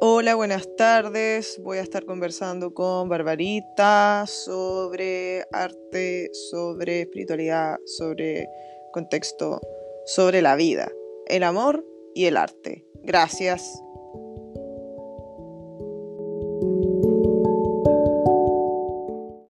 Hola, buenas tardes. Voy a estar conversando con Barbarita sobre arte, sobre espiritualidad, sobre contexto, sobre la vida, el amor y el arte. Gracias.